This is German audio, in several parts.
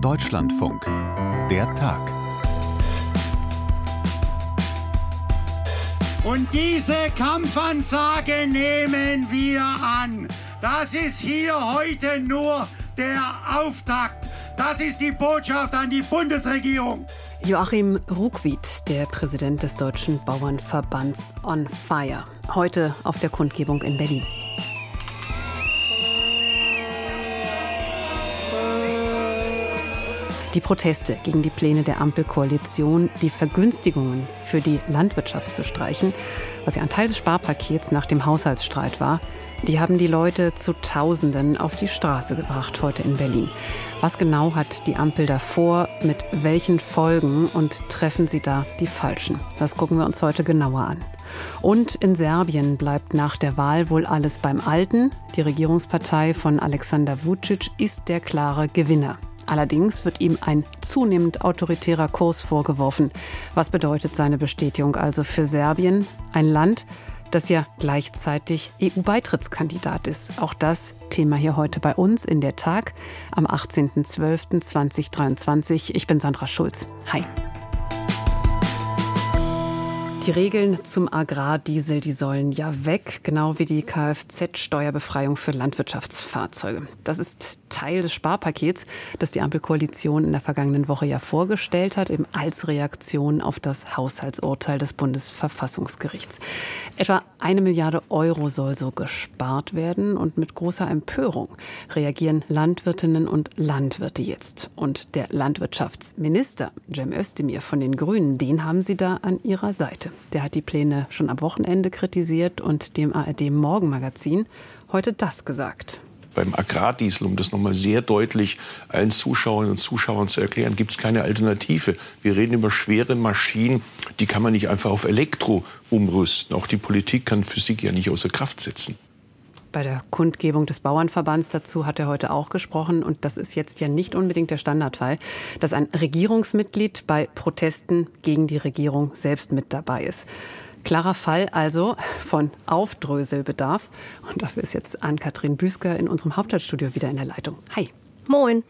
Deutschlandfunk. Der Tag. Und diese Kampfansage nehmen wir an. Das ist hier heute nur der Auftakt. Das ist die Botschaft an die Bundesregierung. Joachim Ruckwied, der Präsident des Deutschen Bauernverbands On Fire, heute auf der Kundgebung in Berlin. Die Proteste gegen die Pläne der Ampelkoalition, die Vergünstigungen für die Landwirtschaft zu streichen, was ja ein Teil des Sparpakets nach dem Haushaltsstreit war, die haben die Leute zu Tausenden auf die Straße gebracht heute in Berlin. Was genau hat die Ampel davor, mit welchen Folgen und treffen sie da die Falschen? Das gucken wir uns heute genauer an. Und in Serbien bleibt nach der Wahl wohl alles beim Alten. Die Regierungspartei von Alexander Vucic ist der klare Gewinner. Allerdings wird ihm ein zunehmend autoritärer Kurs vorgeworfen. Was bedeutet seine Bestätigung also für Serbien, ein Land, das ja gleichzeitig EU-Beitrittskandidat ist. Auch das Thema hier heute bei uns in der Tag am 18.12.2023. Ich bin Sandra Schulz. Hi. Die Regeln zum Agrardiesel, die sollen ja weg, genau wie die Kfz-Steuerbefreiung für Landwirtschaftsfahrzeuge. Das ist Teil des Sparpakets, das die Ampelkoalition in der vergangenen Woche ja vorgestellt hat, eben als Reaktion auf das Haushaltsurteil des Bundesverfassungsgerichts. Etwa eine Milliarde Euro soll so gespart werden und mit großer Empörung reagieren Landwirtinnen und Landwirte jetzt. Und der Landwirtschaftsminister Cem Özdemir von den Grünen, den haben sie da an ihrer Seite. Der hat die Pläne schon am Wochenende kritisiert und dem ARD Morgenmagazin heute das gesagt. Beim Agrardiesel, um das nochmal sehr deutlich allen Zuschauerinnen und Zuschauern zu erklären, gibt es keine Alternative. Wir reden über schwere Maschinen, die kann man nicht einfach auf Elektro umrüsten. Auch die Politik kann Physik ja nicht außer Kraft setzen. Bei der Kundgebung des Bauernverbands dazu hat er heute auch gesprochen. Und das ist jetzt ja nicht unbedingt der Standardfall, dass ein Regierungsmitglied bei Protesten gegen die Regierung selbst mit dabei ist. Klarer Fall also von Aufdröselbedarf. Und dafür ist jetzt Ann-Kathrin Büsker in unserem Hauptstadtstudio wieder in der Leitung. Hi. Moin.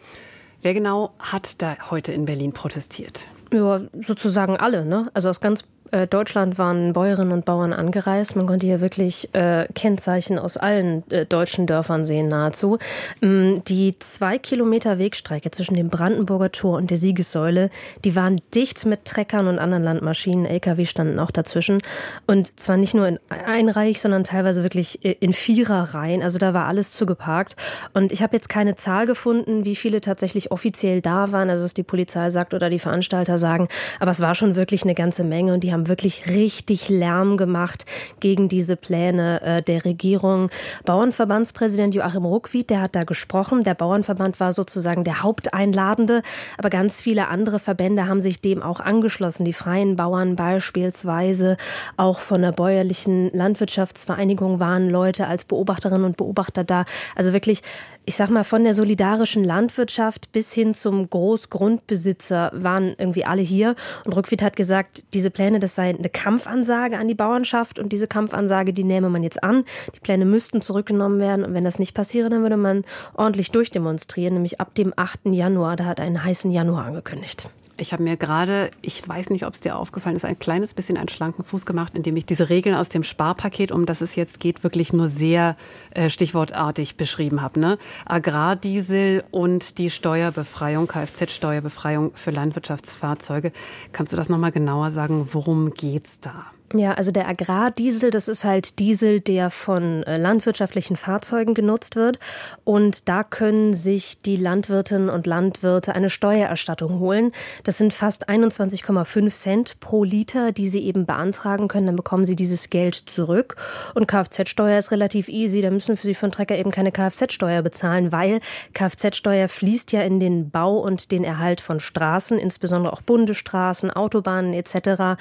Wer genau hat da heute in Berlin protestiert? Ja, sozusagen alle, ne? Also aus ganz Deutschland waren Bäuerinnen und Bauern angereist. Man konnte hier wirklich äh, Kennzeichen aus allen äh, deutschen Dörfern sehen, nahezu. Ähm, die zwei Kilometer Wegstrecke zwischen dem Brandenburger Tor und der Siegessäule, die waren dicht mit Treckern und anderen Landmaschinen. LKW standen auch dazwischen. Und zwar nicht nur in einreich, sondern teilweise wirklich äh, in Viererreihen. Also da war alles zugeparkt. Und ich habe jetzt keine Zahl gefunden, wie viele tatsächlich offiziell da waren, also was die Polizei sagt oder die Veranstalter sagen. Aber es war schon wirklich eine ganze Menge und die haben haben wirklich richtig Lärm gemacht gegen diese Pläne äh, der Regierung. Bauernverbandspräsident Joachim Ruckwied, der hat da gesprochen. Der Bauernverband war sozusagen der Haupteinladende, aber ganz viele andere Verbände haben sich dem auch angeschlossen. Die freien Bauern beispielsweise, auch von der bäuerlichen Landwirtschaftsvereinigung waren Leute als Beobachterinnen und Beobachter da. Also wirklich ich sag mal, von der solidarischen Landwirtschaft bis hin zum Großgrundbesitzer waren irgendwie alle hier. Und Rückwied hat gesagt, diese Pläne, das sei eine Kampfansage an die Bauernschaft und diese Kampfansage, die nehme man jetzt an. Die Pläne müssten zurückgenommen werden und wenn das nicht passiere, dann würde man ordentlich durchdemonstrieren, nämlich ab dem 8. Januar. Da hat einen heißen Januar angekündigt. Ich habe mir gerade, ich weiß nicht, ob es dir aufgefallen ist, ein kleines bisschen einen schlanken Fuß gemacht, indem ich diese Regeln aus dem Sparpaket, um das es jetzt geht, wirklich nur sehr äh, stichwortartig beschrieben habe. Ne? Agrardiesel und die Steuerbefreiung, Kfz-Steuerbefreiung für Landwirtschaftsfahrzeuge. Kannst du das nochmal genauer sagen? Worum geht's da? Ja, also der Agrardiesel, das ist halt Diesel, der von äh, landwirtschaftlichen Fahrzeugen genutzt wird. Und da können sich die Landwirtinnen und Landwirte eine Steuererstattung holen. Das sind fast 21,5 Cent pro Liter, die sie eben beantragen können. Dann bekommen sie dieses Geld zurück. Und Kfz-Steuer ist relativ easy. Da müssen sie einen Trecker eben keine Kfz-Steuer bezahlen, weil Kfz-Steuer fließt ja in den Bau und den Erhalt von Straßen, insbesondere auch Bundesstraßen, Autobahnen etc.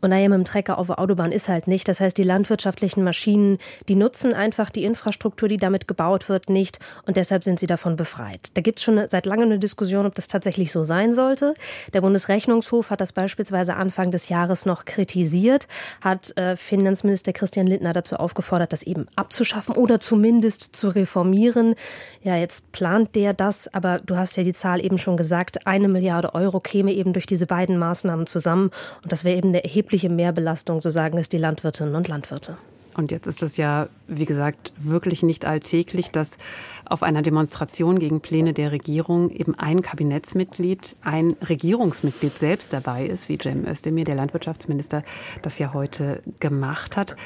Und da ihr mit dem Trecker auf auf der Autobahn ist halt nicht. Das heißt, die landwirtschaftlichen Maschinen, die nutzen einfach die Infrastruktur, die damit gebaut wird, nicht und deshalb sind sie davon befreit. Da gibt es schon seit langem eine Diskussion, ob das tatsächlich so sein sollte. Der Bundesrechnungshof hat das beispielsweise Anfang des Jahres noch kritisiert, hat äh, Finanzminister Christian Lindner dazu aufgefordert, das eben abzuschaffen oder zumindest zu reformieren. Ja, jetzt plant der das, aber du hast ja die Zahl eben schon gesagt, eine Milliarde Euro käme eben durch diese beiden Maßnahmen zusammen. Und das wäre eben eine erhebliche Mehrbelastung, so sagen es die Landwirtinnen und Landwirte. Und jetzt ist es ja, wie gesagt, wirklich nicht alltäglich, dass auf einer Demonstration gegen Pläne der Regierung eben ein Kabinettsmitglied, ein Regierungsmitglied selbst dabei ist, wie Cem Özdemir, der Landwirtschaftsminister, das ja heute gemacht hat.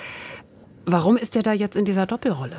Warum ist er da jetzt in dieser Doppelrolle?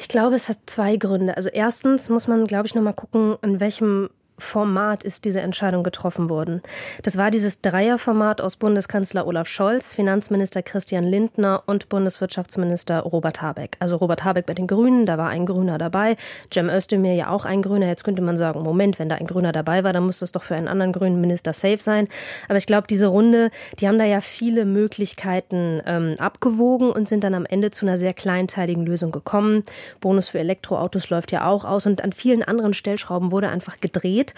Ich glaube, es hat zwei Gründe. Also erstens muss man, glaube ich, noch mal gucken, in welchem Format ist diese Entscheidung getroffen worden. Das war dieses Dreierformat aus Bundeskanzler Olaf Scholz, Finanzminister Christian Lindner und Bundeswirtschaftsminister Robert Habeck. Also Robert Habeck bei den Grünen, da war ein Grüner dabei, Cem Özdemir ja auch ein Grüner. Jetzt könnte man sagen, Moment, wenn da ein Grüner dabei war, dann muss das doch für einen anderen grünen Minister safe sein. Aber ich glaube, diese Runde, die haben da ja viele Möglichkeiten ähm, abgewogen und sind dann am Ende zu einer sehr kleinteiligen Lösung gekommen. Bonus für Elektroautos läuft ja auch aus und an vielen anderen Stellschrauben wurde einfach gedreht geht.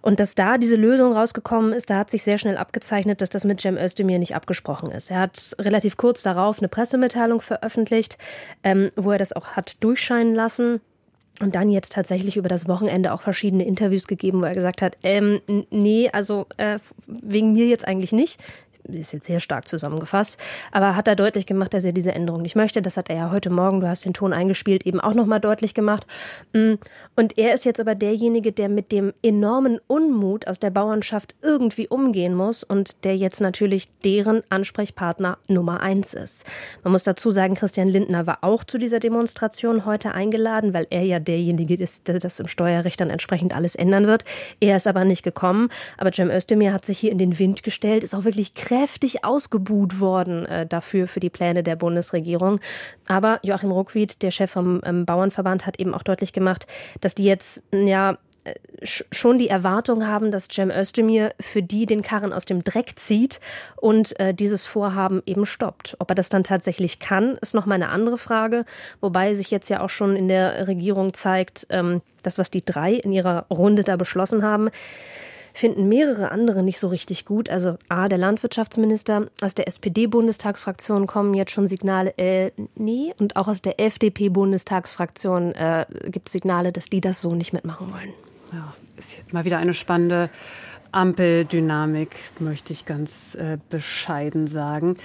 Und dass da diese Lösung rausgekommen ist, da hat sich sehr schnell abgezeichnet, dass das mit Cem Özdemir nicht abgesprochen ist. Er hat relativ kurz darauf eine Pressemitteilung veröffentlicht, ähm, wo er das auch hat durchscheinen lassen. Und dann jetzt tatsächlich über das Wochenende auch verschiedene Interviews gegeben, wo er gesagt hat, ähm, nee, also äh, wegen mir jetzt eigentlich nicht ist jetzt sehr stark zusammengefasst, aber hat da deutlich gemacht, dass er diese Änderung nicht möchte. Das hat er ja heute Morgen, du hast den Ton eingespielt, eben auch nochmal deutlich gemacht. Mm, und er ist jetzt aber derjenige, der mit dem enormen Unmut aus der Bauernschaft irgendwie umgehen muss und der jetzt natürlich deren Ansprechpartner Nummer eins ist. Man muss dazu sagen, Christian Lindner war auch zu dieser Demonstration heute eingeladen, weil er ja derjenige ist, der das im Steuerrecht dann entsprechend alles ändern wird. Er ist aber nicht gekommen. Aber Cem Özdemir hat sich hier in den Wind gestellt, ist auch wirklich kräftig kräftig ausgebuht worden äh, dafür, für die Pläne der Bundesregierung. Aber Joachim Ruckwied, der Chef vom ähm, Bauernverband, hat eben auch deutlich gemacht, dass die jetzt, ja, äh, schon die Erwartung haben, dass Cem Özdemir für die den Karren aus dem Dreck zieht und äh, dieses Vorhaben eben stoppt. Ob er das dann tatsächlich kann, ist noch mal eine andere Frage. Wobei sich jetzt ja auch schon in der Regierung zeigt, ähm, das, was die drei in ihrer Runde da beschlossen haben, finden mehrere andere nicht so richtig gut. Also A, der Landwirtschaftsminister, aus der SPD-Bundestagsfraktion kommen jetzt schon Signale, äh, nee, und auch aus der FDP-Bundestagsfraktion äh, gibt es Signale, dass die das so nicht mitmachen wollen. Ja, ist mal wieder eine spannende Ampeldynamik, möchte ich ganz äh, bescheiden sagen.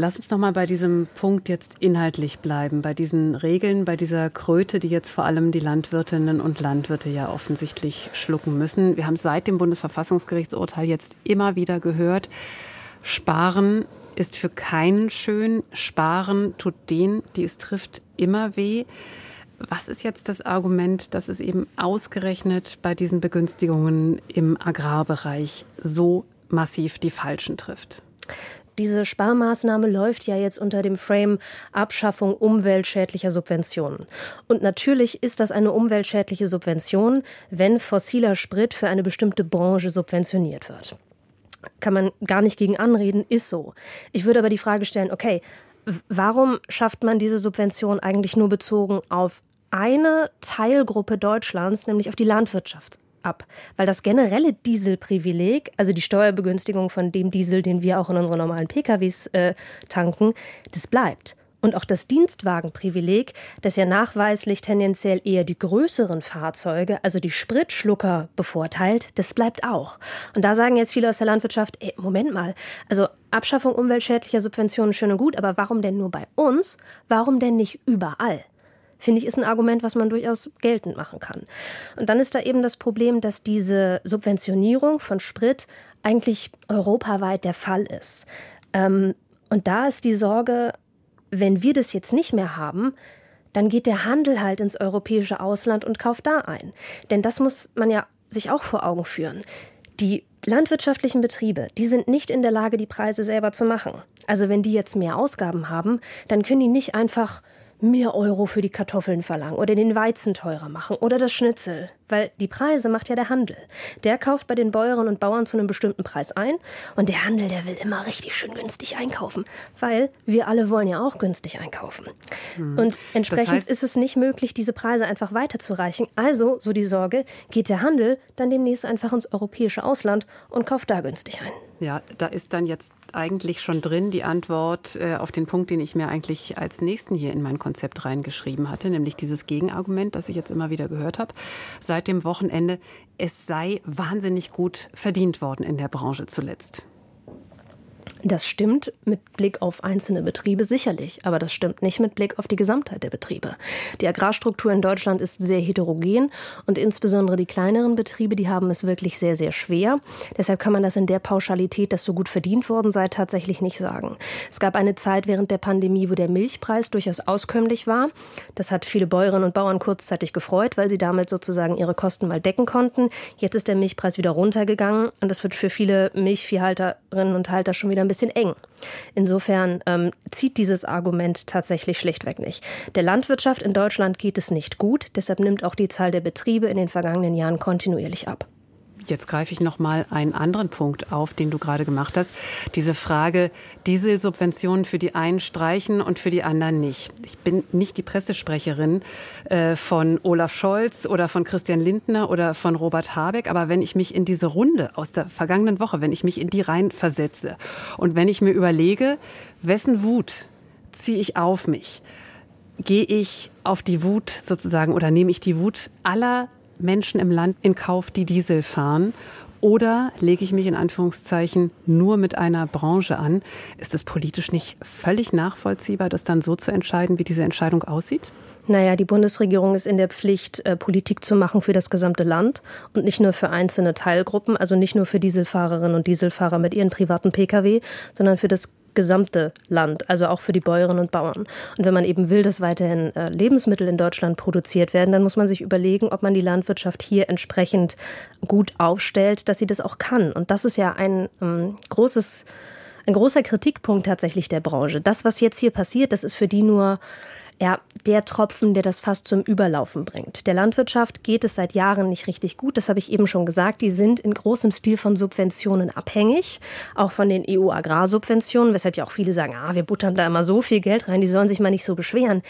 Lass uns noch mal bei diesem Punkt jetzt inhaltlich bleiben, bei diesen Regeln, bei dieser Kröte, die jetzt vor allem die Landwirtinnen und Landwirte ja offensichtlich schlucken müssen. Wir haben seit dem Bundesverfassungsgerichtsurteil jetzt immer wieder gehört, Sparen ist für keinen schön, Sparen tut denen, die es trifft, immer weh. Was ist jetzt das Argument, dass es eben ausgerechnet bei diesen Begünstigungen im Agrarbereich so massiv die Falschen trifft? Diese Sparmaßnahme läuft ja jetzt unter dem Frame Abschaffung umweltschädlicher Subventionen. Und natürlich ist das eine umweltschädliche Subvention, wenn fossiler Sprit für eine bestimmte Branche subventioniert wird. Kann man gar nicht gegen anreden, ist so. Ich würde aber die Frage stellen, okay, warum schafft man diese Subvention eigentlich nur bezogen auf eine Teilgruppe Deutschlands, nämlich auf die Landwirtschaft? Ab, weil das generelle Dieselprivileg, also die Steuerbegünstigung von dem Diesel, den wir auch in unseren normalen PKWs äh, tanken, das bleibt. Und auch das Dienstwagenprivileg, das ja nachweislich tendenziell eher die größeren Fahrzeuge, also die Spritschlucker bevorteilt, das bleibt auch. Und da sagen jetzt viele aus der Landwirtschaft, ey, Moment mal, also Abschaffung umweltschädlicher Subventionen schön und gut, aber warum denn nur bei uns? Warum denn nicht überall? Finde ich, ist ein Argument, was man durchaus geltend machen kann. Und dann ist da eben das Problem, dass diese Subventionierung von Sprit eigentlich europaweit der Fall ist. Ähm, und da ist die Sorge, wenn wir das jetzt nicht mehr haben, dann geht der Handel halt ins europäische Ausland und kauft da ein. Denn das muss man ja sich auch vor Augen führen. Die landwirtschaftlichen Betriebe, die sind nicht in der Lage, die Preise selber zu machen. Also wenn die jetzt mehr Ausgaben haben, dann können die nicht einfach mehr Euro für die Kartoffeln verlangen oder den Weizen teurer machen oder das Schnitzel. Weil die Preise macht ja der Handel. Der kauft bei den Bäuerinnen und Bauern zu einem bestimmten Preis ein und der Handel, der will immer richtig schön günstig einkaufen, weil wir alle wollen ja auch günstig einkaufen. Hm. Und entsprechend das heißt, ist es nicht möglich, diese Preise einfach weiterzureichen. Also, so die Sorge, geht der Handel dann demnächst einfach ins europäische Ausland und kauft da günstig ein. Ja, da ist dann jetzt eigentlich schon drin die Antwort äh, auf den Punkt, den ich mir eigentlich als nächsten hier in mein Konzept reingeschrieben hatte, nämlich dieses Gegenargument, das ich jetzt immer wieder gehört habe, seit dem Wochenende, es sei wahnsinnig gut verdient worden in der Branche zuletzt. Das stimmt mit Blick auf einzelne Betriebe sicherlich, aber das stimmt nicht mit Blick auf die Gesamtheit der Betriebe. Die Agrarstruktur in Deutschland ist sehr heterogen und insbesondere die kleineren Betriebe, die haben es wirklich sehr, sehr schwer. Deshalb kann man das in der Pauschalität, dass so gut verdient worden sei, tatsächlich nicht sagen. Es gab eine Zeit während der Pandemie, wo der Milchpreis durchaus auskömmlich war. Das hat viele Bäuerinnen und Bauern kurzzeitig gefreut, weil sie damit sozusagen ihre Kosten mal decken konnten. Jetzt ist der Milchpreis wieder runtergegangen und das wird für viele Milchviehhalterinnen und Halter schon wieder ein bisschen eng. Insofern ähm, zieht dieses Argument tatsächlich schlichtweg nicht. Der Landwirtschaft in Deutschland geht es nicht gut, deshalb nimmt auch die Zahl der Betriebe in den vergangenen Jahren kontinuierlich ab. Jetzt greife ich noch mal einen anderen Punkt auf, den du gerade gemacht hast. Diese Frage, Dieselsubventionen für die einen streichen und für die anderen nicht. Ich bin nicht die Pressesprecherin äh, von Olaf Scholz oder von Christian Lindner oder von Robert Habeck, aber wenn ich mich in diese Runde aus der vergangenen Woche, wenn ich mich in die rein versetze und wenn ich mir überlege, wessen Wut ziehe ich auf mich, gehe ich auf die Wut sozusagen oder nehme ich die Wut aller Menschen im Land in Kauf, die Diesel fahren? Oder lege ich mich in Anführungszeichen nur mit einer Branche an? Ist es politisch nicht völlig nachvollziehbar, das dann so zu entscheiden, wie diese Entscheidung aussieht? Naja, die Bundesregierung ist in der Pflicht, äh, Politik zu machen für das gesamte Land und nicht nur für einzelne Teilgruppen, also nicht nur für Dieselfahrerinnen und Dieselfahrer mit ihren privaten Pkw, sondern für das gesamte Land, also auch für die Bäuerinnen und Bauern. Und wenn man eben will, dass weiterhin äh, Lebensmittel in Deutschland produziert werden, dann muss man sich überlegen, ob man die Landwirtschaft hier entsprechend gut aufstellt, dass sie das auch kann. Und das ist ja ein ähm, großes ein großer Kritikpunkt tatsächlich der Branche. Das, was jetzt hier passiert, das ist für die nur ja, der Tropfen, der das fast zum Überlaufen bringt. Der Landwirtschaft geht es seit Jahren nicht richtig gut. Das habe ich eben schon gesagt. Die sind in großem Stil von Subventionen abhängig, auch von den EU-Agrarsubventionen, weshalb ja auch viele sagen, ah, wir buttern da immer so viel Geld rein, die sollen sich mal nicht so beschweren.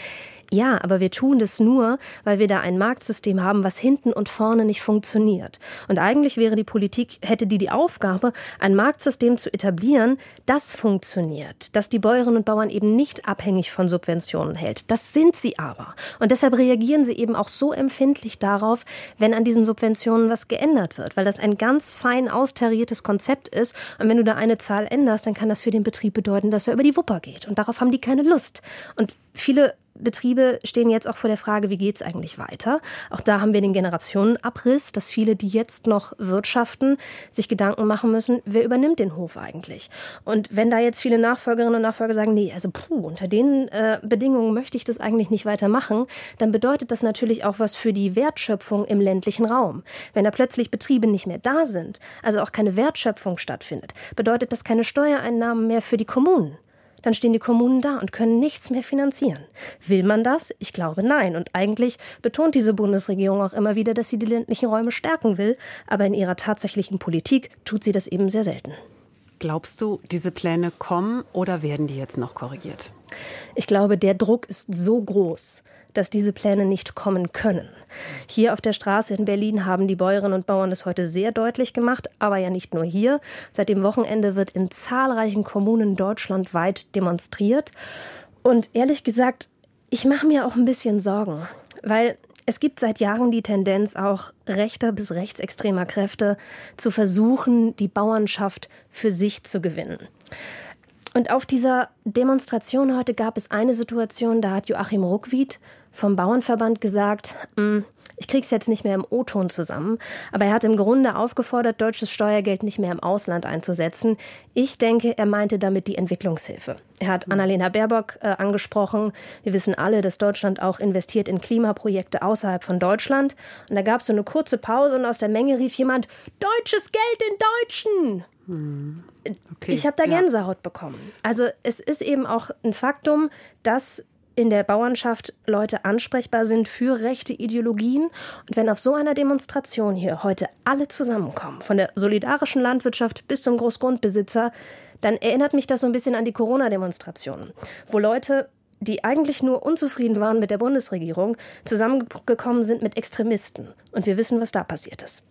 Ja, aber wir tun das nur, weil wir da ein Marktsystem haben, was hinten und vorne nicht funktioniert. Und eigentlich wäre die Politik, hätte die die Aufgabe, ein Marktsystem zu etablieren, das funktioniert, dass die Bäuerinnen und Bauern eben nicht abhängig von Subventionen hält. Das sind sie aber. Und deshalb reagieren sie eben auch so empfindlich darauf, wenn an diesen Subventionen was geändert wird, weil das ein ganz fein austariertes Konzept ist. Und wenn du da eine Zahl änderst, dann kann das für den Betrieb bedeuten, dass er über die Wupper geht. Und darauf haben die keine Lust. Und viele Betriebe stehen jetzt auch vor der Frage, wie geht es eigentlich weiter? Auch da haben wir den Generationenabriss, dass viele, die jetzt noch wirtschaften, sich Gedanken machen müssen, wer übernimmt den Hof eigentlich? Und wenn da jetzt viele Nachfolgerinnen und Nachfolger sagen, nee, also puh, unter den äh, Bedingungen möchte ich das eigentlich nicht weitermachen, dann bedeutet das natürlich auch was für die Wertschöpfung im ländlichen Raum. Wenn da plötzlich Betriebe nicht mehr da sind, also auch keine Wertschöpfung stattfindet, bedeutet das keine Steuereinnahmen mehr für die Kommunen dann stehen die Kommunen da und können nichts mehr finanzieren. Will man das? Ich glaube nein. Und eigentlich betont diese Bundesregierung auch immer wieder, dass sie die ländlichen Räume stärken will, aber in ihrer tatsächlichen Politik tut sie das eben sehr selten. Glaubst du, diese Pläne kommen oder werden die jetzt noch korrigiert? Ich glaube, der Druck ist so groß, dass diese Pläne nicht kommen können. Hier auf der Straße in Berlin haben die Bäuerinnen und Bauern das heute sehr deutlich gemacht, aber ja nicht nur hier. Seit dem Wochenende wird in zahlreichen Kommunen deutschlandweit demonstriert. Und ehrlich gesagt, ich mache mir auch ein bisschen Sorgen, weil es gibt seit Jahren die Tendenz, auch rechter bis rechtsextremer Kräfte zu versuchen, die Bauernschaft für sich zu gewinnen. Und auf dieser Demonstration heute gab es eine Situation, da hat Joachim Ruckwied vom Bauernverband gesagt, mm, ich krieg's jetzt nicht mehr im O-Ton zusammen, aber er hat im Grunde aufgefordert, deutsches Steuergeld nicht mehr im Ausland einzusetzen. Ich denke, er meinte damit die Entwicklungshilfe. Er hat Annalena Baerbock äh, angesprochen. Wir wissen alle, dass Deutschland auch investiert in Klimaprojekte außerhalb von Deutschland. Und da gab es so eine kurze Pause und aus der Menge rief jemand: Deutsches Geld in Deutschen! Hm. Okay. Ich habe da Gänsehaut ja. bekommen. Also es ist eben auch ein Faktum, dass in der Bauernschaft Leute ansprechbar sind für rechte Ideologien. Und wenn auf so einer Demonstration hier heute alle zusammenkommen, von der solidarischen Landwirtschaft bis zum Großgrundbesitzer, dann erinnert mich das so ein bisschen an die Corona-Demonstrationen, wo Leute die eigentlich nur unzufrieden waren mit der Bundesregierung, zusammengekommen sind mit Extremisten. Und wir wissen, was da passiert ist.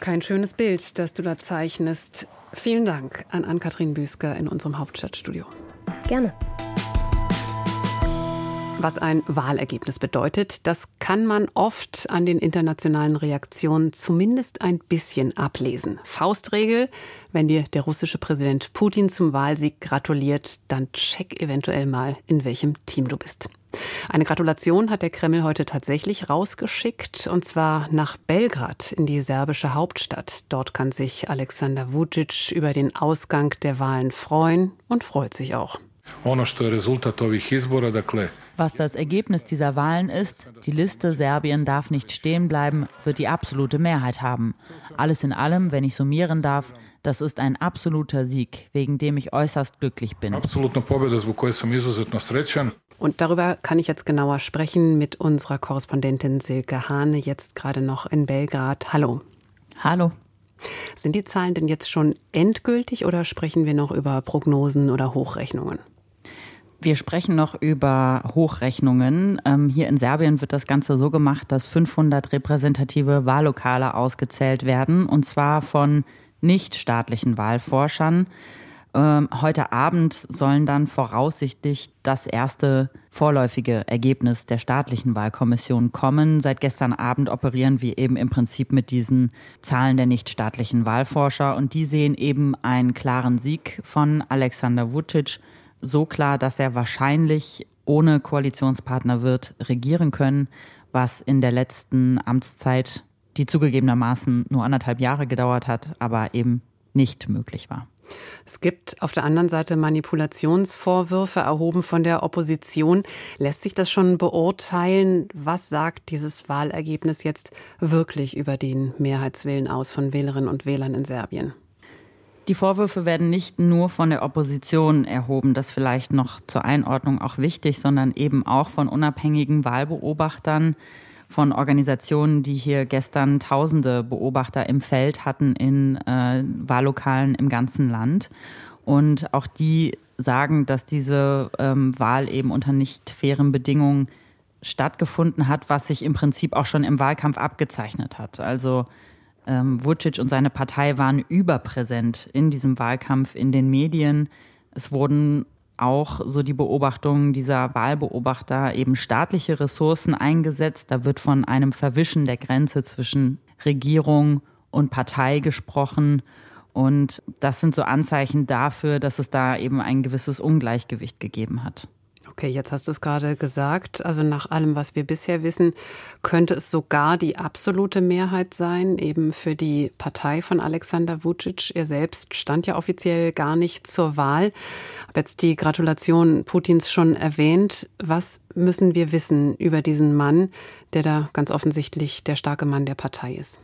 Kein schönes Bild, das du da zeichnest. Vielen Dank an Ann-Kathrin Büsker in unserem Hauptstadtstudio. Gerne. Was ein Wahlergebnis bedeutet, das kann man oft an den internationalen Reaktionen zumindest ein bisschen ablesen. Faustregel, wenn dir der russische Präsident Putin zum Wahlsieg gratuliert, dann check eventuell mal, in welchem Team du bist. Eine Gratulation hat der Kreml heute tatsächlich rausgeschickt, und zwar nach Belgrad in die serbische Hauptstadt. Dort kann sich Alexander Vucic über den Ausgang der Wahlen freuen und freut sich auch. Was das Ergebnis dieser Wahlen ist, die Liste Serbien darf nicht stehen bleiben, wird die absolute Mehrheit haben. Alles in allem, wenn ich summieren darf, das ist ein absoluter Sieg, wegen dem ich äußerst glücklich bin. Und darüber kann ich jetzt genauer sprechen mit unserer Korrespondentin Silke Hane, jetzt gerade noch in Belgrad. Hallo. Hallo. Sind die Zahlen denn jetzt schon endgültig oder sprechen wir noch über Prognosen oder Hochrechnungen? Wir sprechen noch über Hochrechnungen. Ähm, hier in Serbien wird das Ganze so gemacht, dass 500 repräsentative Wahllokale ausgezählt werden, und zwar von nichtstaatlichen Wahlforschern. Ähm, heute Abend sollen dann voraussichtlich das erste vorläufige Ergebnis der staatlichen Wahlkommission kommen. Seit gestern Abend operieren wir eben im Prinzip mit diesen Zahlen der nichtstaatlichen Wahlforscher und die sehen eben einen klaren Sieg von Alexander Vucic so klar, dass er wahrscheinlich ohne Koalitionspartner wird regieren können, was in der letzten Amtszeit, die zugegebenermaßen nur anderthalb Jahre gedauert hat, aber eben nicht möglich war. Es gibt auf der anderen Seite Manipulationsvorwürfe erhoben von der Opposition. Lässt sich das schon beurteilen? Was sagt dieses Wahlergebnis jetzt wirklich über den Mehrheitswillen aus von Wählerinnen und Wählern in Serbien? Die Vorwürfe werden nicht nur von der Opposition erhoben, das vielleicht noch zur Einordnung auch wichtig, sondern eben auch von unabhängigen Wahlbeobachtern, von Organisationen, die hier gestern tausende Beobachter im Feld hatten in äh, Wahllokalen im ganzen Land. Und auch die sagen, dass diese ähm, Wahl eben unter nicht fairen Bedingungen stattgefunden hat, was sich im Prinzip auch schon im Wahlkampf abgezeichnet hat. Also ähm, Vucic und seine Partei waren überpräsent in diesem Wahlkampf in den Medien. Es wurden auch so die Beobachtungen dieser Wahlbeobachter eben staatliche Ressourcen eingesetzt. Da wird von einem Verwischen der Grenze zwischen Regierung und Partei gesprochen. Und das sind so Anzeichen dafür, dass es da eben ein gewisses Ungleichgewicht gegeben hat. Okay, jetzt hast du es gerade gesagt. Also nach allem, was wir bisher wissen, könnte es sogar die absolute Mehrheit sein, eben für die Partei von Alexander Vucic. Er selbst stand ja offiziell gar nicht zur Wahl. Habe jetzt die Gratulation Putins schon erwähnt. Was müssen wir wissen über diesen Mann, der da ganz offensichtlich der starke Mann der Partei ist?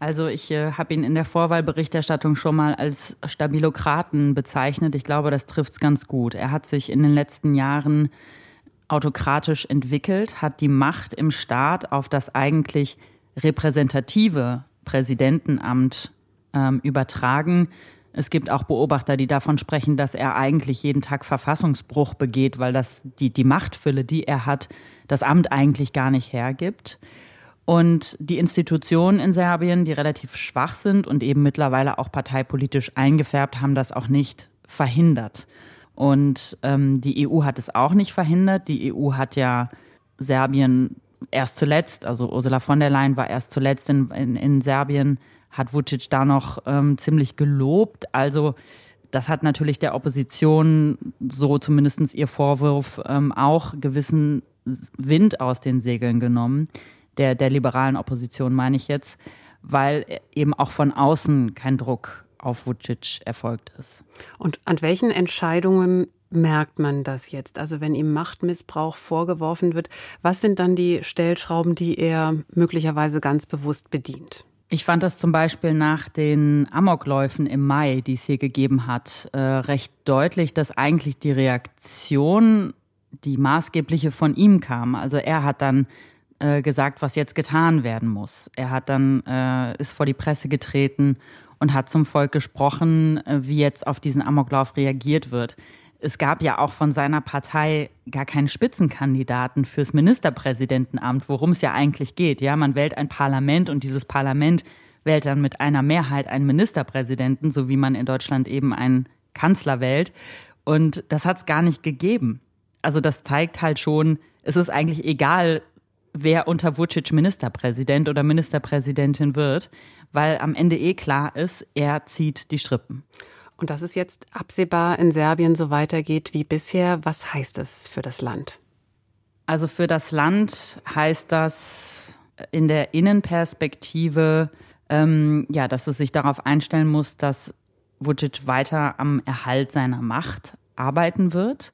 Also ich äh, habe ihn in der Vorwahlberichterstattung schon mal als Stabilokraten bezeichnet. Ich glaube, das trifft es ganz gut. Er hat sich in den letzten Jahren autokratisch entwickelt, hat die Macht im Staat auf das eigentlich repräsentative Präsidentenamt ähm, übertragen. Es gibt auch Beobachter, die davon sprechen, dass er eigentlich jeden Tag Verfassungsbruch begeht, weil das die, die Machtfülle, die er hat, das Amt eigentlich gar nicht hergibt. Und die Institutionen in Serbien, die relativ schwach sind und eben mittlerweile auch parteipolitisch eingefärbt, haben das auch nicht verhindert. Und ähm, die EU hat es auch nicht verhindert. Die EU hat ja Serbien erst zuletzt, also Ursula von der Leyen war erst zuletzt in, in, in Serbien, hat Vucic da noch ähm, ziemlich gelobt. Also das hat natürlich der Opposition, so zumindest ihr Vorwurf, ähm, auch gewissen Wind aus den Segeln genommen der, der liberalen Opposition meine ich jetzt, weil eben auch von außen kein Druck auf Vucic erfolgt ist. Und an welchen Entscheidungen merkt man das jetzt? Also wenn ihm Machtmissbrauch vorgeworfen wird, was sind dann die Stellschrauben, die er möglicherweise ganz bewusst bedient? Ich fand das zum Beispiel nach den Amokläufen im Mai, die es hier gegeben hat, äh, recht deutlich, dass eigentlich die Reaktion die maßgebliche von ihm kam. Also er hat dann äh, gesagt, was jetzt getan werden muss. Er hat dann äh, ist vor die Presse getreten und hat zum Volk gesprochen, äh, wie jetzt auf diesen Amoklauf reagiert wird. Es gab ja auch von seiner Partei gar keinen Spitzenkandidaten fürs Ministerpräsidentenamt, worum es ja eigentlich geht. Ja, man wählt ein Parlament und dieses Parlament wählt dann mit einer Mehrheit einen Ministerpräsidenten, so wie man in Deutschland eben einen Kanzler wählt. Und das hat es gar nicht gegeben. Also das zeigt halt schon, es ist eigentlich egal, wer unter Vucic Ministerpräsident oder Ministerpräsidentin wird, weil am Ende eh klar ist, er zieht die Strippen. Und dass es jetzt absehbar in Serbien so weitergeht wie bisher, was heißt es für das Land? Also für das Land heißt das in der Innenperspektive, ähm, ja, dass es sich darauf einstellen muss, dass Vucic weiter am Erhalt seiner Macht arbeiten wird.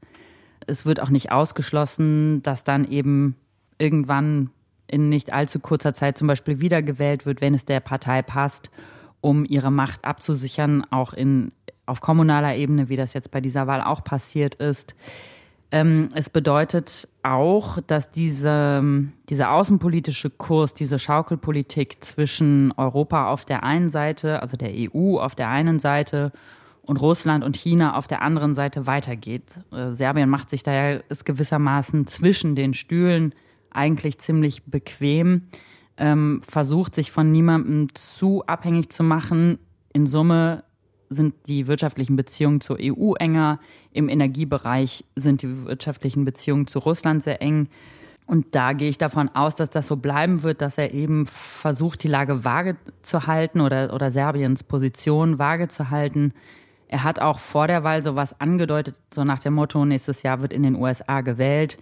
Es wird auch nicht ausgeschlossen, dass dann eben irgendwann in nicht allzu kurzer Zeit zum Beispiel wiedergewählt wird, wenn es der Partei passt, um ihre Macht abzusichern, auch in auf kommunaler Ebene, wie das jetzt bei dieser Wahl auch passiert ist. Ähm, es bedeutet auch, dass diese, dieser außenpolitische Kurs, diese Schaukelpolitik zwischen Europa auf der einen Seite, also der EU auf der einen Seite und Russland und China auf der anderen Seite weitergeht. Äh, Serbien macht sich daher ist gewissermaßen zwischen den Stühlen eigentlich ziemlich bequem, ähm, versucht sich von niemandem zu abhängig zu machen. In Summe sind die wirtschaftlichen Beziehungen zur EU enger. Im Energiebereich sind die wirtschaftlichen Beziehungen zu Russland sehr eng. Und da gehe ich davon aus, dass das so bleiben wird, dass er eben versucht, die Lage vage zu halten oder, oder Serbiens Position vage zu halten. Er hat auch vor der Wahl sowas angedeutet, so nach dem Motto, nächstes Jahr wird in den USA gewählt.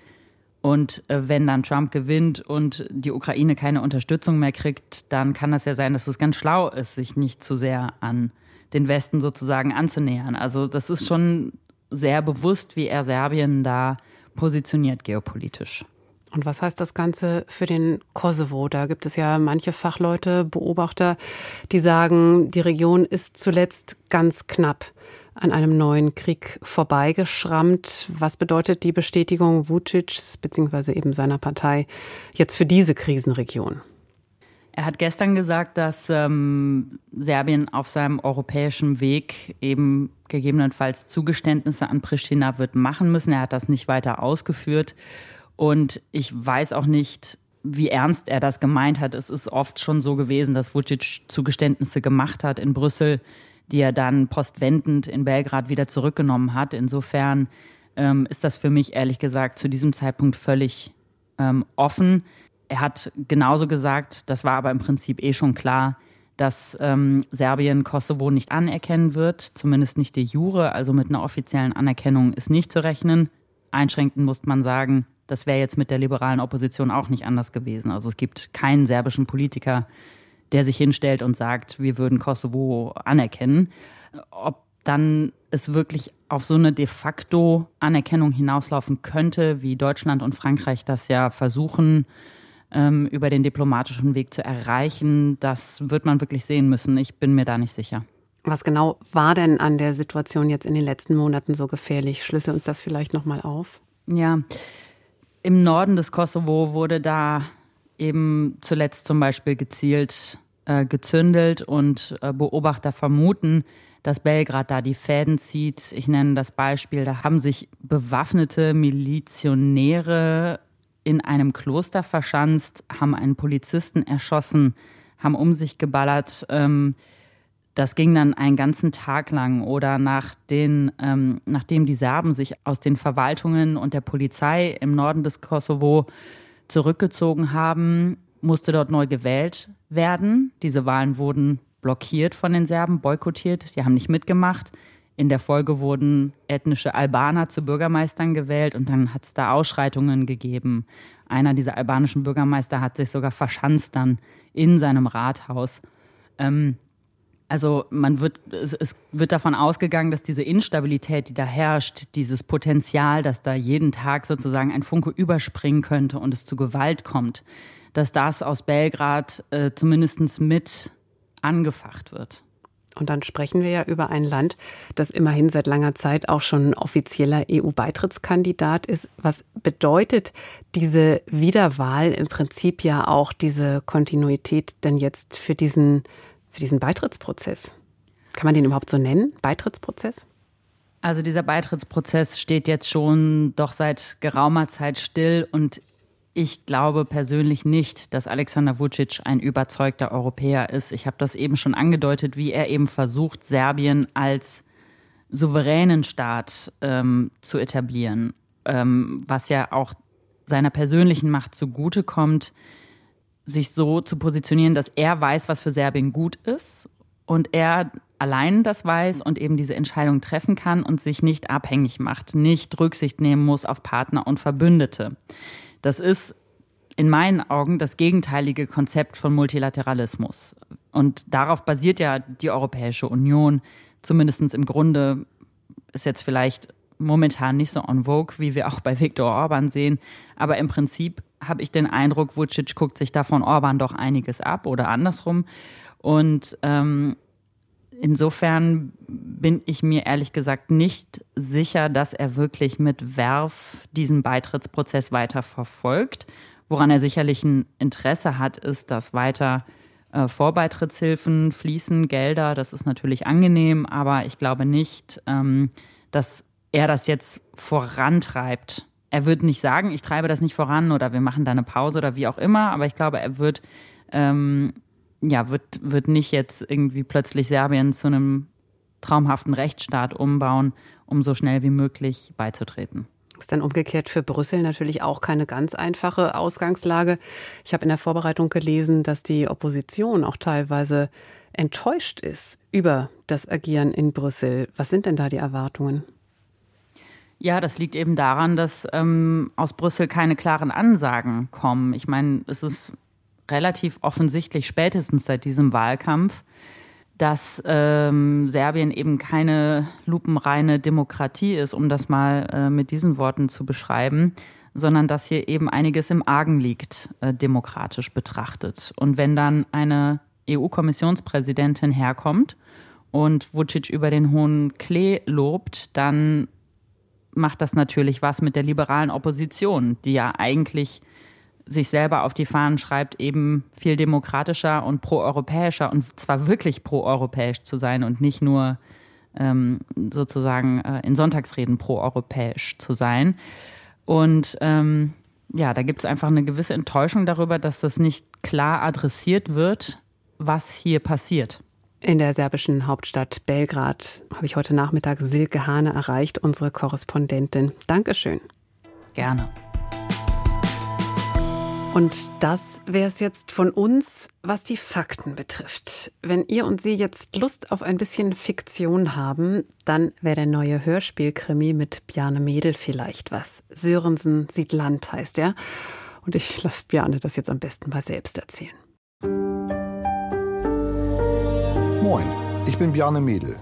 Und äh, wenn dann Trump gewinnt und die Ukraine keine Unterstützung mehr kriegt, dann kann das ja sein, dass es ganz schlau ist, sich nicht zu sehr an den Westen sozusagen anzunähern. Also das ist schon sehr bewusst, wie er Serbien da positioniert geopolitisch. Und was heißt das Ganze für den Kosovo? Da gibt es ja manche Fachleute, Beobachter, die sagen, die Region ist zuletzt ganz knapp an einem neuen Krieg vorbeigeschrammt. Was bedeutet die Bestätigung Vucic's bzw. eben seiner Partei jetzt für diese Krisenregion? Er hat gestern gesagt, dass ähm, Serbien auf seinem europäischen Weg eben gegebenenfalls Zugeständnisse an Pristina wird machen müssen. Er hat das nicht weiter ausgeführt. Und ich weiß auch nicht, wie ernst er das gemeint hat. Es ist oft schon so gewesen, dass Vucic Zugeständnisse gemacht hat in Brüssel, die er dann postwendend in Belgrad wieder zurückgenommen hat. Insofern ähm, ist das für mich ehrlich gesagt zu diesem Zeitpunkt völlig ähm, offen. Er hat genauso gesagt, das war aber im Prinzip eh schon klar, dass ähm, Serbien Kosovo nicht anerkennen wird, zumindest nicht de jure, also mit einer offiziellen Anerkennung ist nicht zu rechnen. Einschränkend muss man sagen, das wäre jetzt mit der liberalen Opposition auch nicht anders gewesen. Also es gibt keinen serbischen Politiker, der sich hinstellt und sagt, wir würden Kosovo anerkennen. Ob dann es wirklich auf so eine de facto Anerkennung hinauslaufen könnte, wie Deutschland und Frankreich das ja versuchen, ähm, über den diplomatischen Weg zu erreichen, das wird man wirklich sehen müssen. Ich bin mir da nicht sicher. Was genau war denn an der Situation jetzt in den letzten Monaten so gefährlich? Schlüssel uns das vielleicht nochmal auf. Ja, im Norden des Kosovo wurde da eben zuletzt zum Beispiel gezielt äh, gezündelt und äh, Beobachter vermuten, dass Belgrad da die Fäden zieht. Ich nenne das Beispiel, da haben sich bewaffnete Milizionäre in einem Kloster verschanzt, haben einen Polizisten erschossen, haben um sich geballert. Ähm, das ging dann einen ganzen Tag lang. Oder nach den, ähm, nachdem die Serben sich aus den Verwaltungen und der Polizei im Norden des Kosovo zurückgezogen haben, musste dort neu gewählt werden. Diese Wahlen wurden blockiert von den Serben, boykottiert. Die haben nicht mitgemacht. In der Folge wurden ethnische Albaner zu Bürgermeistern gewählt und dann hat es da Ausschreitungen gegeben. Einer dieser albanischen Bürgermeister hat sich sogar verschanzt dann in seinem Rathaus. Ähm, also man wird, es, es, wird davon ausgegangen, dass diese Instabilität, die da herrscht, dieses Potenzial, dass da jeden Tag sozusagen ein Funke überspringen könnte und es zu Gewalt kommt, dass das aus Belgrad äh, zumindest mit angefacht wird. Und dann sprechen wir ja über ein Land, das immerhin seit langer Zeit auch schon offizieller EU-Beitrittskandidat ist. Was bedeutet diese Wiederwahl im Prinzip ja auch diese Kontinuität denn jetzt für diesen, für diesen Beitrittsprozess? Kann man den überhaupt so nennen? Beitrittsprozess? Also dieser Beitrittsprozess steht jetzt schon doch seit geraumer Zeit still und ich glaube persönlich nicht, dass Alexander Vucic ein überzeugter Europäer ist. Ich habe das eben schon angedeutet, wie er eben versucht, Serbien als souveränen Staat ähm, zu etablieren, ähm, was ja auch seiner persönlichen Macht zugutekommt, sich so zu positionieren, dass er weiß, was für Serbien gut ist und er allein das weiß und eben diese Entscheidung treffen kann und sich nicht abhängig macht, nicht Rücksicht nehmen muss auf Partner und Verbündete. Das ist in meinen Augen das gegenteilige Konzept von Multilateralismus. Und darauf basiert ja die Europäische Union, zumindest im Grunde ist jetzt vielleicht momentan nicht so en vogue, wie wir auch bei Viktor Orban sehen. Aber im Prinzip habe ich den Eindruck, Vucic guckt sich da von Orban doch einiges ab oder andersrum. Und ähm, insofern bin ich mir ehrlich gesagt nicht sicher, dass er wirklich mit Werf diesen Beitrittsprozess weiter verfolgt. Woran er sicherlich ein Interesse hat, ist, dass weiter äh, Vorbeitrittshilfen fließen, Gelder. Das ist natürlich angenehm, aber ich glaube nicht, ähm, dass er das jetzt vorantreibt. Er wird nicht sagen, ich treibe das nicht voran oder wir machen da eine Pause oder wie auch immer, aber ich glaube, er wird ähm, ja, wird, wird nicht jetzt irgendwie plötzlich Serbien zu einem traumhaften Rechtsstaat umbauen, um so schnell wie möglich beizutreten. Ist dann umgekehrt für Brüssel natürlich auch keine ganz einfache Ausgangslage. Ich habe in der Vorbereitung gelesen, dass die Opposition auch teilweise enttäuscht ist über das Agieren in Brüssel. Was sind denn da die Erwartungen? Ja, das liegt eben daran, dass ähm, aus Brüssel keine klaren Ansagen kommen. Ich meine, es ist relativ offensichtlich spätestens seit diesem Wahlkampf, dass ähm, Serbien eben keine lupenreine Demokratie ist, um das mal äh, mit diesen Worten zu beschreiben, sondern dass hier eben einiges im Argen liegt, äh, demokratisch betrachtet. Und wenn dann eine EU-Kommissionspräsidentin herkommt und Vucic über den hohen Klee lobt, dann macht das natürlich was mit der liberalen Opposition, die ja eigentlich sich selber auf die Fahnen schreibt, eben viel demokratischer und proeuropäischer und zwar wirklich proeuropäisch zu sein und nicht nur ähm, sozusagen äh, in Sonntagsreden proeuropäisch zu sein. Und ähm, ja, da gibt es einfach eine gewisse Enttäuschung darüber, dass das nicht klar adressiert wird, was hier passiert. In der serbischen Hauptstadt Belgrad habe ich heute Nachmittag Silke Hane erreicht, unsere Korrespondentin. Dankeschön. Gerne. Und das wäre es jetzt von uns, was die Fakten betrifft. Wenn ihr und Sie jetzt Lust auf ein bisschen Fiktion haben, dann wäre der neue Hörspielkrimi mit Bjarne Mädel vielleicht was. Sörensen sieht Land heißt er. Und ich lasse Bjarne das jetzt am besten mal selbst erzählen. Moin, ich bin Bjarne Mädel.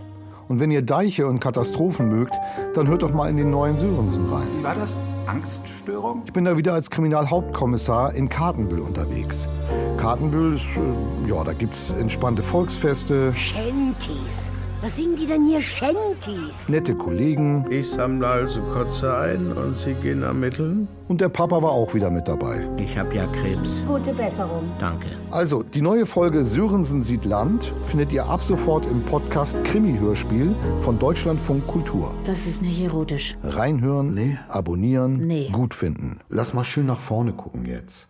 Und wenn ihr Deiche und Katastrophen mögt, dann hört doch mal in den neuen Sörensen rein. Wie war das? Angststörung? Ich bin da wieder als Kriminalhauptkommissar in Kartenbüll unterwegs. Kartenbüll ist, äh, ja, da gibt's entspannte Volksfeste. Shanties. Was singen die denn hier Shanties? Nette Kollegen. Ich sammle also Kotze ein und Sie gehen ermitteln? Und der Papa war auch wieder mit dabei. Ich hab ja Krebs. Gute Besserung. Danke. Also, die neue Folge Sörensen sieht Land findet ihr ab sofort im Podcast Krimi-Hörspiel von Deutschlandfunk Kultur. Das ist nicht erotisch. Reinhören, nee. abonnieren, nee. gut finden. Lass mal schön nach vorne gucken jetzt.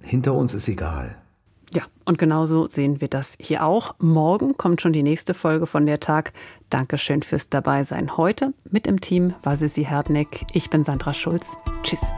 Hinter uns ist egal. Ja, und genauso sehen wir das hier auch. Morgen kommt schon die nächste Folge von der Tag. Dankeschön fürs Dabeisein heute. Mit im Team war Sissi Herdneck. Ich bin Sandra Schulz. Tschüss.